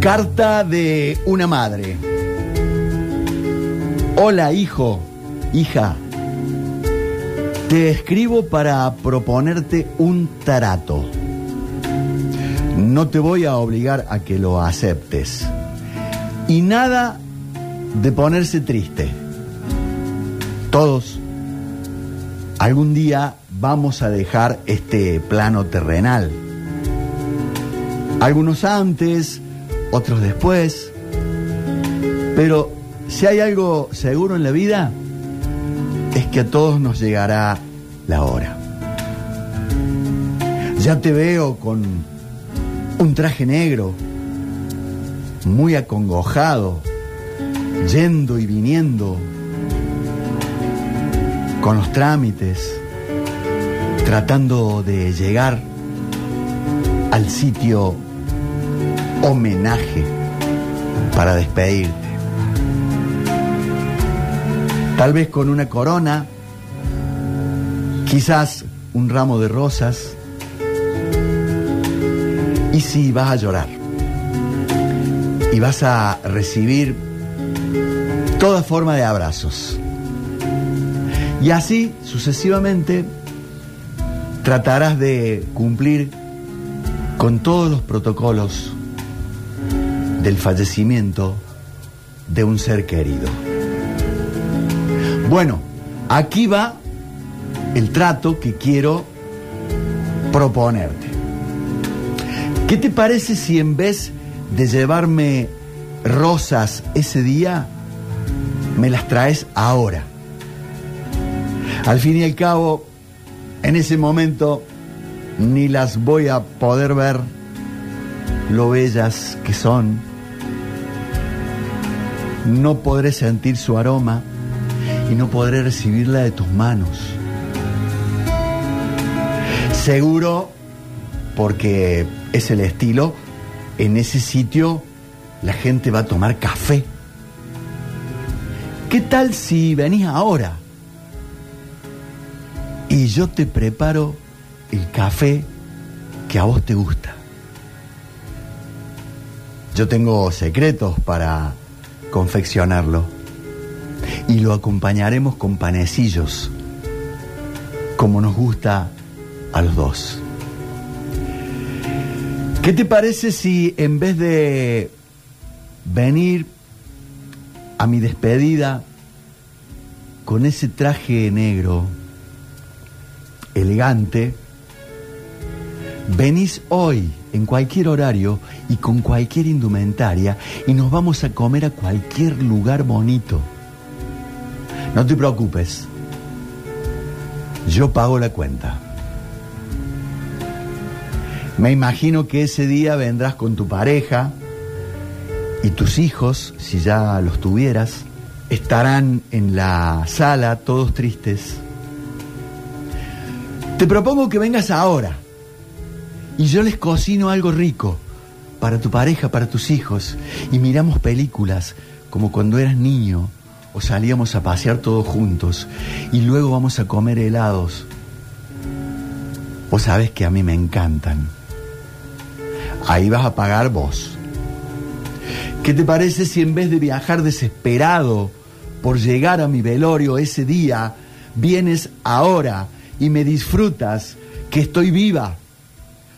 Carta de una madre. Hola hijo, hija. Te escribo para proponerte un trato. No te voy a obligar a que lo aceptes. Y nada de ponerse triste. Todos algún día vamos a dejar este plano terrenal. Algunos antes, otros después. Pero si hay algo seguro en la vida, es que a todos nos llegará la hora. Ya te veo con un traje negro, muy acongojado, yendo y viniendo, con los trámites, tratando de llegar al sitio homenaje para despedirte. Tal vez con una corona, quizás un ramo de rosas, y si vas a llorar, y vas a recibir toda forma de abrazos. Y así, sucesivamente, tratarás de cumplir con todos los protocolos del fallecimiento de un ser querido. Bueno, aquí va el trato que quiero proponerte. ¿Qué te parece si en vez de llevarme rosas ese día, me las traes ahora? Al fin y al cabo, en ese momento ni las voy a poder ver lo bellas que son. No podré sentir su aroma y no podré recibirla de tus manos. Seguro, porque es el estilo, en ese sitio la gente va a tomar café. ¿Qué tal si venís ahora? Y yo te preparo el café que a vos te gusta. Yo tengo secretos para confeccionarlo y lo acompañaremos con panecillos, como nos gusta a los dos. ¿Qué te parece si en vez de venir a mi despedida con ese traje negro, elegante, venís hoy en cualquier horario y con cualquier indumentaria y nos vamos a comer a cualquier lugar bonito? No te preocupes, yo pago la cuenta. Me imagino que ese día vendrás con tu pareja y tus hijos, si ya los tuvieras, estarán en la sala todos tristes. Te propongo que vengas ahora y yo les cocino algo rico para tu pareja, para tus hijos y miramos películas como cuando eras niño o salíamos a pasear todos juntos y luego vamos a comer helados. Vos sabés que a mí me encantan. Ahí vas a pagar vos. ¿Qué te parece si en vez de viajar desesperado por llegar a mi velorio ese día, vienes ahora y me disfrutas que estoy viva?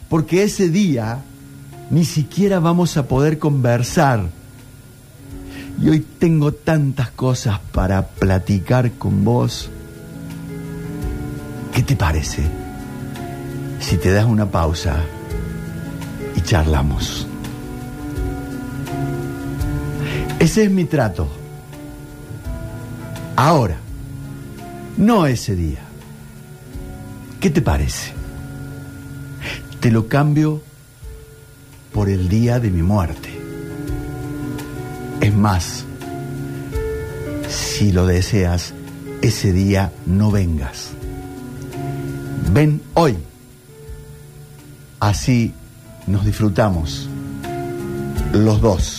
Porque ese día ni siquiera vamos a poder conversar. Y hoy tengo tantas cosas para platicar con vos. ¿Qué te parece si te das una pausa y charlamos? Ese es mi trato. Ahora, no ese día. ¿Qué te parece? Te lo cambio por el día de mi muerte. Es más, si lo deseas, ese día no vengas. Ven hoy. Así nos disfrutamos los dos.